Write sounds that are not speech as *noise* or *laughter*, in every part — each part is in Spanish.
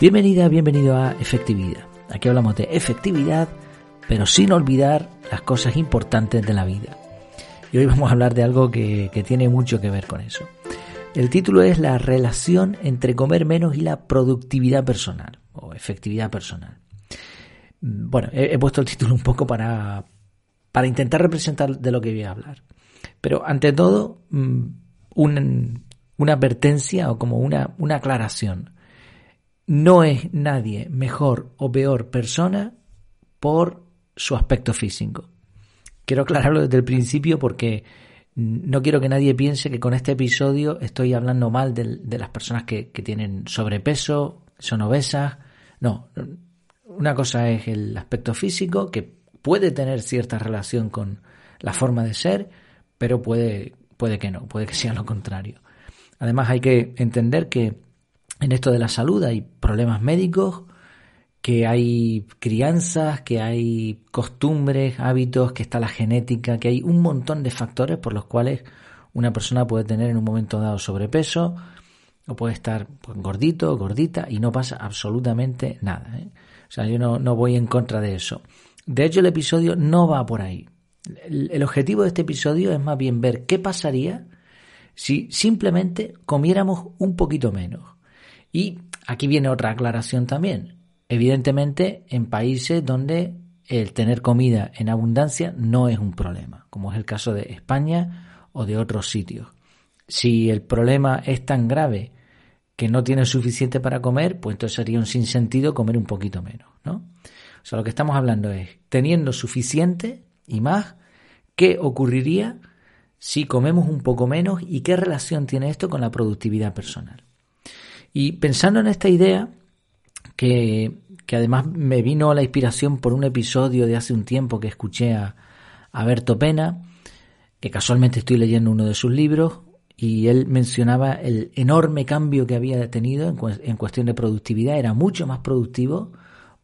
Bienvenida, bienvenido a Efectividad. Aquí hablamos de efectividad, pero sin olvidar las cosas importantes de la vida. Y hoy vamos a hablar de algo que, tiene mucho que ver con eso. El título es La relación entre comer menos y la productividad personal o efectividad personal. Bueno, he, puesto el título un poco para, para intentar representar de lo que voy a hablar. Pero ante todo, mm, una advertencia o como una, una aclaración. No es nadie mejor o peor persona por su aspecto físico. Quiero aclararlo desde el principio porque no quiero que nadie piense que con este episodio estoy hablando mal de, las personas que, tienen sobrepeso, son obesas. No, una cosa es el aspecto físico, que puede tener cierta relación con la forma de ser, pero puede, puede que no, puede que sea lo contrario. Además hay que entender que en esto de la salud hay problemas médicos, que hay crianzas, que hay costumbres, hábitos, que está la genética, que hay un montón de factores por los cuales una persona puede tener en un momento dado sobrepeso o puede estar pues, gordito, gordita y no pasa absolutamente nada. ¿eh? O sea, yo no, voy en contra de eso. De hecho, el episodio no va por ahí. el objetivo de este episodio es más bien ver qué pasaría si simplemente comiéramos un poquito menos. Y aquí viene otra aclaración también. Evidentemente, en países donde el tener comida en abundancia no es un problema, como es el caso de España o de otros sitios. Si el problema es tan grave que no tiene suficiente para comer, pues entonces sería un sinsentido comer un poquito menos, ¿no? O sea, lo que estamos hablando es, teniendo suficiente y más, ¿qué ocurriría si comemos un poco menos y qué relación tiene esto con la productividad personal? Y pensando en esta idea, que, además me vino la inspiración por un episodio de hace un tiempo que escuché a, a Berto Pena, que casualmente estoy leyendo uno de sus libros, y él mencionaba el enorme cambio que había tenido en, cuestión de productividad, era mucho más productivo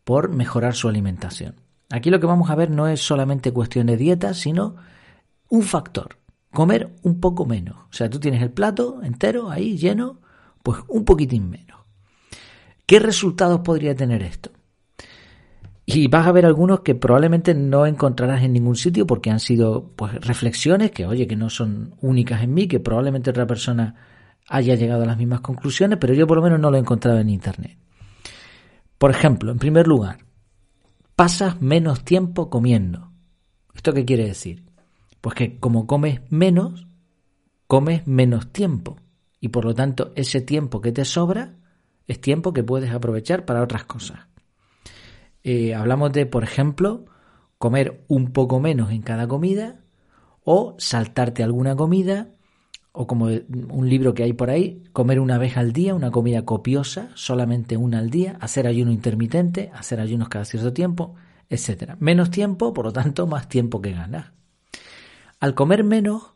por mejorar su alimentación. Aquí lo que vamos a ver no es solamente cuestión de dieta, sino un factor, comer un poco menos. O sea, tú tienes el plato entero ahí lleno pues un poquitín menos. ¿Qué resultados podría tener esto? Y vas a ver algunos que probablemente no encontrarás en ningún sitio porque han sido pues reflexiones que, oye, que no son únicas en mí, que probablemente otra persona haya llegado a las mismas conclusiones, pero yo por lo menos no lo he encontrado en internet. Por ejemplo, en primer lugar, pasas menos tiempo comiendo. ¿Esto qué quiere decir? Pues que como comes menos, comes menos tiempo y por lo tanto ese tiempo que te sobra es tiempo que puedes aprovechar para otras cosas. Eh, hablamos de, por ejemplo, comer un poco menos en cada comida o saltarte alguna comida o como un libro que hay por ahí, comer una vez al día, una comida copiosa, solamente una al día, hacer ayuno intermitente, hacer ayunos cada cierto tiempo, etcétera. Menos tiempo, por lo tanto, más tiempo que ganas. Al comer menos,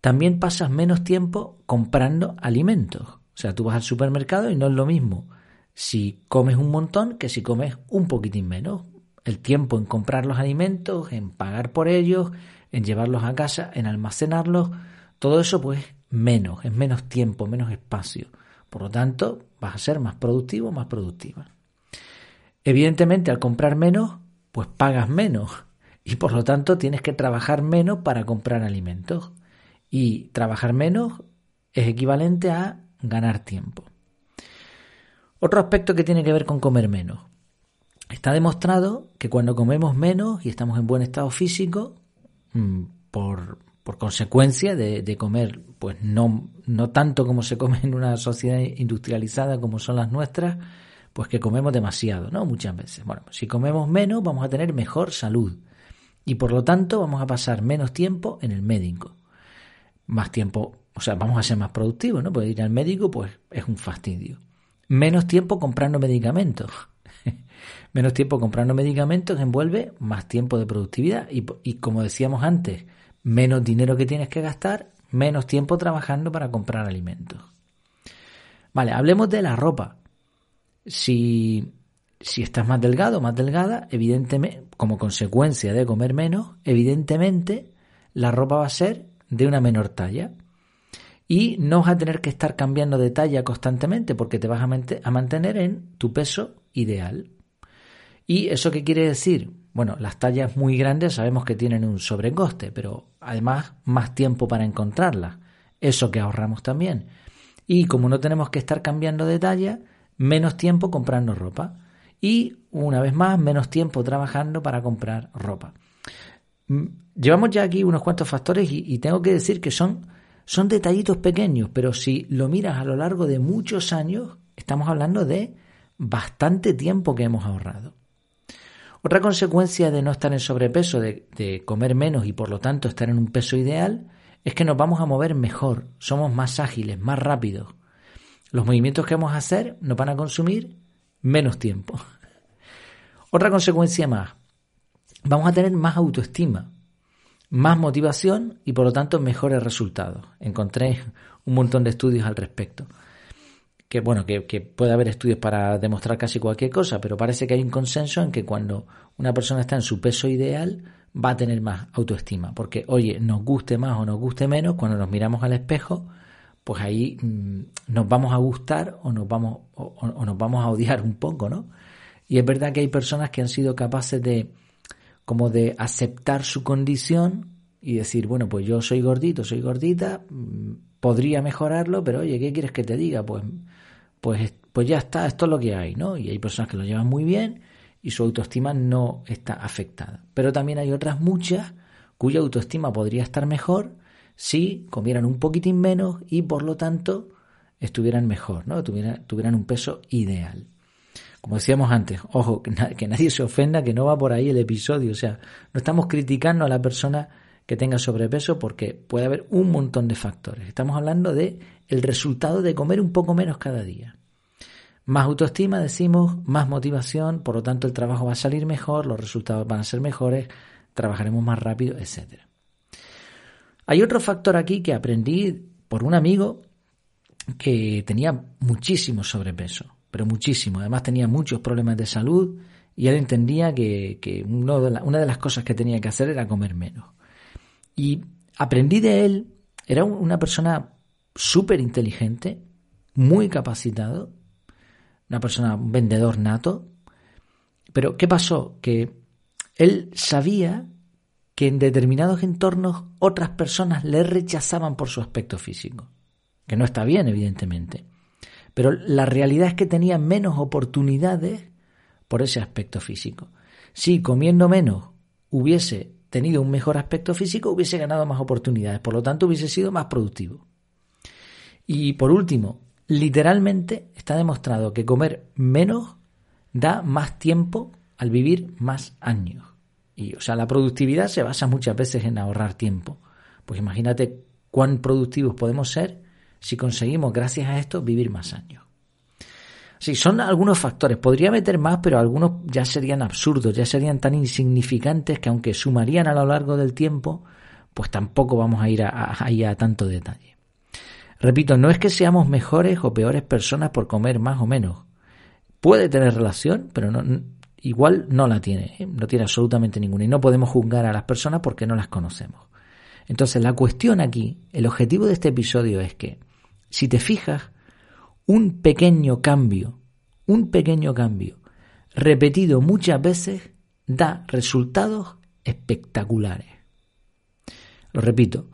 también pasas menos tiempo comprando alimentos. O sea, tú vas al supermercado y no es lo mismo si comes un montón que si comes un poquitín menos. El tiempo en comprar los alimentos, en pagar por ellos, en llevarlos a casa, en almacenarlos, todo eso pues menos, es menos tiempo, menos espacio. Por lo tanto, vas a ser más productivo, más productiva. Evidentemente, al comprar menos, pues pagas menos *laughs* y por lo tanto tienes que trabajar menos para comprar alimentos y trabajar menos es equivalente a ganar tiempo. Otro aspecto que tiene que ver con comer menos. Está demostrado que cuando comemos menos y estamos en buen estado físico, mm, por, consecuencia de, comer, pues no, no tanto como se come en una sociedad industrializada como son las nuestras, pues que comemos demasiado, ¿no? Muchas veces. Bueno, si comemos menos, vamos a tener mejor salud. Y por lo tanto, vamos a pasar menos tiempo en el médico más tiempo, o sea, vamos a ser más productivos, ¿no? Porque ir al médico, pues es un fastidio. Menos tiempo comprando medicamentos. *laughs* Menos tiempo comprando medicamentos envuelve más tiempo de productividad. Y, y como decíamos antes, menos dinero que tienes que gastar, menos tiempo trabajando para comprar alimentos. Vale, hablemos de la ropa. Si, si estás más delgado, más delgada, evidentemente, como consecuencia de comer menos, evidentemente la ropa va a ser de una menor talla. y no vas a tener que estar cambiando de talla constantemente porque te vas a, mantener en tu peso ideal. ¿Y eso qué quiere decir? Bueno, las tallas muy grandes sabemos que tienen un sobrecoste, pero además más tiempo para encontrarlas. Eso que ahorramos también. Y como no tenemos que estar cambiando de talla, menos tiempo comprando ropa. Y una vez más, menos tiempo trabajando para comprar ropa. Llevamos ya aquí unos cuantos factores y tengo que decir que son son detallitos pequeños, pero si lo miras a lo largo de muchos años, estamos hablando de bastante tiempo que hemos ahorrado. Otra consecuencia de no estar en sobrepeso, de, comer menos y por lo tanto estar en un peso ideal, es que nos vamos a mover mejor, somos más ágiles, más rápidos. Los movimientos que vamos a hacer nos van a consumir menos tiempo. *laughs* Otra consecuencia más, vamos a tener más autoestima más motivación y por lo tanto mejores resultados. Encontré un montón de estudios al respecto. Que bueno, que, puede haber estudios para demostrar casi cualquier cosa, pero parece que hay un consenso en que cuando una persona está en su peso ideal va a tener más autoestima. Porque, oye, nos guste más o nos guste menos, cuando nos miramos al espejo, pues ahí mm, nos vamos a gustar o nos vamos, o nos vamos a odiar un poco, ¿no? Y es verdad que hay personas que han sido capaces de, como de aceptar su condición y decir, bueno, pues yo soy gordito, soy gordita, mm, podría mejorarlo, pero oye, ¿qué quieres que te diga? Pues, pues, pues ya está, esto es lo que hay, ¿no? Y hay personas que lo llevan muy bien y su autoestima no está afectada. Pero también hay otras muchas cuya autoestima podría estar mejor si comieran un poquitín menos y por lo tanto estuvieran mejor, ¿no? Tuvieran, tuvieran un peso ideal. Como decíamos antes, ojo, que, nadie se ofenda, que no va por ahí el episodio. O sea, no estamos criticando a la persona que tenga sobrepeso porque puede haber un montón de factores. Estamos hablando de el resultado de comer un poco menos cada día. Más autoestima, decimos, más motivación, por lo tanto el trabajo va a salir mejor, los resultados van a ser mejores, trabajaremos más rápido, etc. Hay otro factor aquí que aprendí por un amigo que tenía muchísimo sobrepeso pero muchísimo. Además tenía muchos problemas de salud y él entendía que, una de las cosas que tenía que hacer era comer menos. Y aprendí de él, era una persona súper inteligente, muy capacitado, una persona, un vendedor nato. Pero ¿qué pasó? Que él sabía que en determinados entornos otras personas le rechazaban por su aspecto físico, que no está bien, evidentemente. Pero la realidad es que tenía menos oportunidades por ese aspecto físico. Si comiendo menos hubiese tenido un mejor aspecto físico, hubiese ganado más oportunidades, por lo tanto hubiese sido más productivo. Y por último, literalmente está demostrado que comer menos da más tiempo al vivir más años. Y o sea, la productividad se basa muchas veces en ahorrar tiempo. Pues imagínate cuán productivos podemos ser si conseguimos, gracias a esto, vivir más años. Sí, son algunos factores. Podría meter más, pero algunos ya serían absurdos, ya serían tan insignificantes que aunque sumarían a lo largo del tiempo, pues tampoco vamos a ir a, a, tanto detalle. Repito, no es que seamos mejores o peores personas por comer más o menos. Puede tener relación, pero igual no la tiene, ¿eh? no tiene absolutamente ninguna. Y no podemos juzgar a las personas porque no las conocemos. Entonces la cuestión aquí, el objetivo de este episodio es que si te fijas, un pequeño cambio, un pequeño cambio, repetido muchas veces, da resultados espectaculares. Lo repito,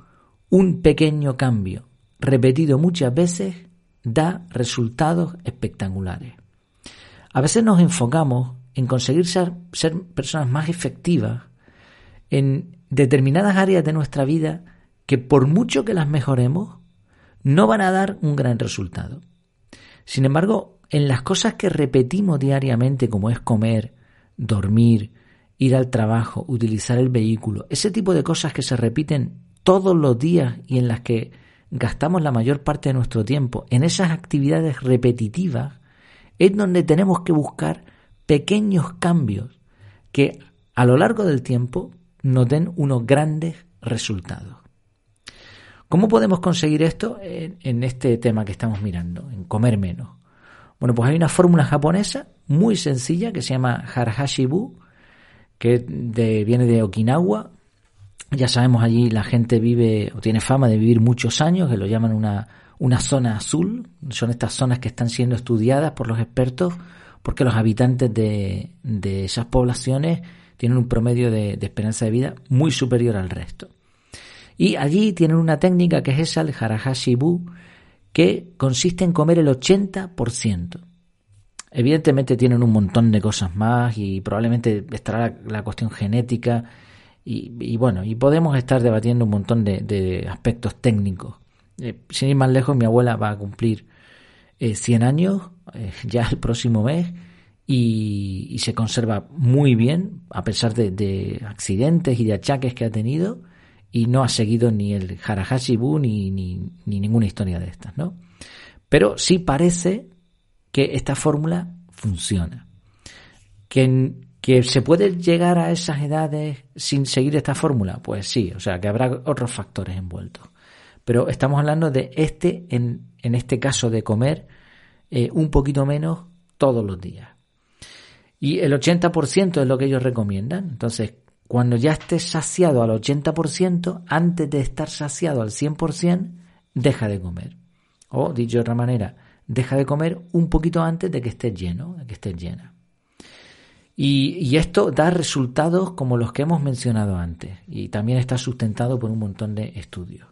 un pequeño cambio, repetido muchas veces, da resultados espectaculares. A veces nos enfocamos en conseguir ser, ser, personas más efectivas en determinadas áreas de nuestra vida que por mucho que las mejoremos, no van a dar un gran resultado. Sin embargo, en las cosas que repetimos diariamente, como es comer, dormir, ir al trabajo, utilizar el vehículo, ese tipo de cosas que se repiten todos los días y en las que gastamos la mayor parte de nuestro tiempo, en esas actividades repetitivas, es donde tenemos que buscar pequeños cambios que a lo largo del tiempo nos den unos grandes resultados. ¿Cómo podemos conseguir esto en, este tema que estamos mirando, en comer menos? Bueno, pues hay una fórmula japonesa muy sencilla que se llama Harhashibu, que viene de Okinawa, Ya sabemos allí la gente vive o tiene fama de vivir muchos años, que lo llaman una, una zona azul. Son estas zonas que están siendo estudiadas por los expertos porque los habitantes de, de esas poblaciones tienen un promedio de, de, esperanza de vida muy superior al resto. Y allí tienen una técnica que es esa, el Harahashi-bu, que consiste en comer el 80%. Evidentemente tienen un montón de cosas más y probablemente estará la, cuestión genética y, bueno, y podemos estar debatiendo un montón de, aspectos técnicos. Eh, sin ir más lejos, mi abuela va a cumplir 100 eh, años eh, ya el próximo mes y, se conserva muy bien a pesar de, accidentes y de achaques que ha tenido y no ha seguido ni el Harahashi-bu ni, ni, ni, ninguna historia de estas, ¿no? Pero sí parece que esta fórmula funciona. Que ¿Que se puede llegar a esas edades sin seguir esta fórmula? Pues sí, o sea que habrá otros factores envueltos. Pero estamos hablando de este, en, en este caso de comer eh, un poquito menos todos los días. Y el 80% es lo que ellos recomiendan. Entonces, cuando ya estés saciado al 80%, antes de estar saciado al 100%, deja de comer. O, dicho de otra manera, deja de comer un poquito antes de que estés lleno, de que estés llena. Y, esto da resultados como los que hemos mencionado antes y también está sustentado por un montón de estudios.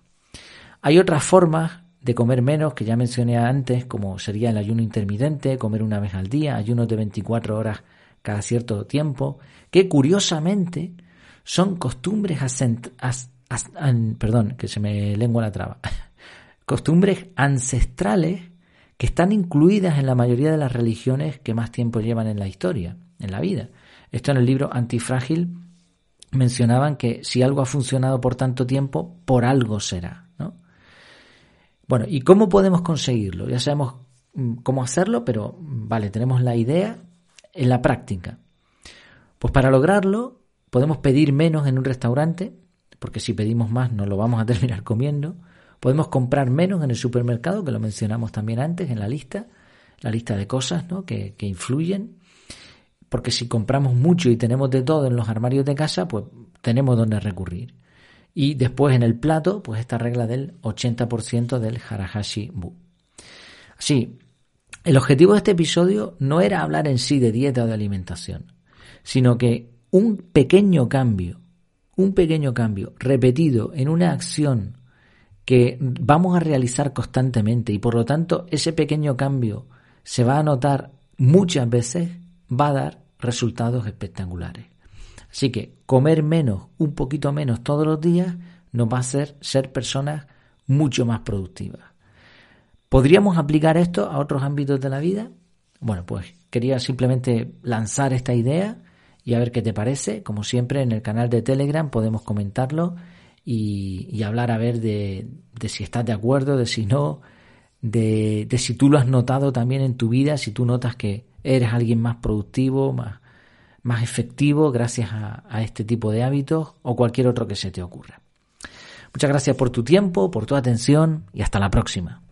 Hay otras formas de comer menos que ya mencioné antes, como sería el ayuno intermitente, comer una vez al día, ayunos de 24 horas cada cierto tiempo, que curiosamente son costumbres perdón, que se me lengua la traba, *laughs* costumbres ancestrales que están incluidas en la mayoría de las religiones que más tiempo llevan en la historia en la vida. Esto en el libro Antifrágil mencionaban que si algo ha funcionado por tanto tiempo, por algo será. ¿no? Bueno, ¿y cómo podemos conseguirlo? Ya sabemos mm, cómo hacerlo, pero mm, vale, tenemos la idea en la práctica. Pues para lograrlo podemos pedir menos en un restaurante, porque si pedimos más no lo vamos a *laughs* terminar comiendo. Podemos comprar menos en el supermercado, que lo mencionamos también antes en la lista, la lista de cosas ¿no? que, que influyen porque si compramos mucho y tenemos de todo en los armarios de casa, pues tenemos donde recurrir. Y después en el plato, pues esta regla del 80% del Harahashi Bu. Así, el objetivo de este episodio no era hablar en sí de dieta o de alimentación, sino que un pequeño cambio, un pequeño cambio repetido en una acción que vamos a realizar constantemente y por lo tanto ese pequeño cambio se va a notar muchas veces, va a dar resultados espectaculares. Así que comer menos, un poquito menos todos los días, nos va a hacer ser personas mucho más productivas. ¿Podríamos aplicar esto a otros ámbitos de la vida? Bueno, pues quería simplemente lanzar esta idea y a ver qué te parece. Como siempre, en el canal de Telegram podemos comentarlo y, hablar a ver de, si estás de acuerdo, de si no, de, si tú lo has notado también en tu vida, si tú notas que, eres alguien más productivo, más, más efectivo gracias a este tipo de hábitos o cualquier otro que se te ocurra. Muchas gracias por tu tiempo, por tu atención y hasta la próxima.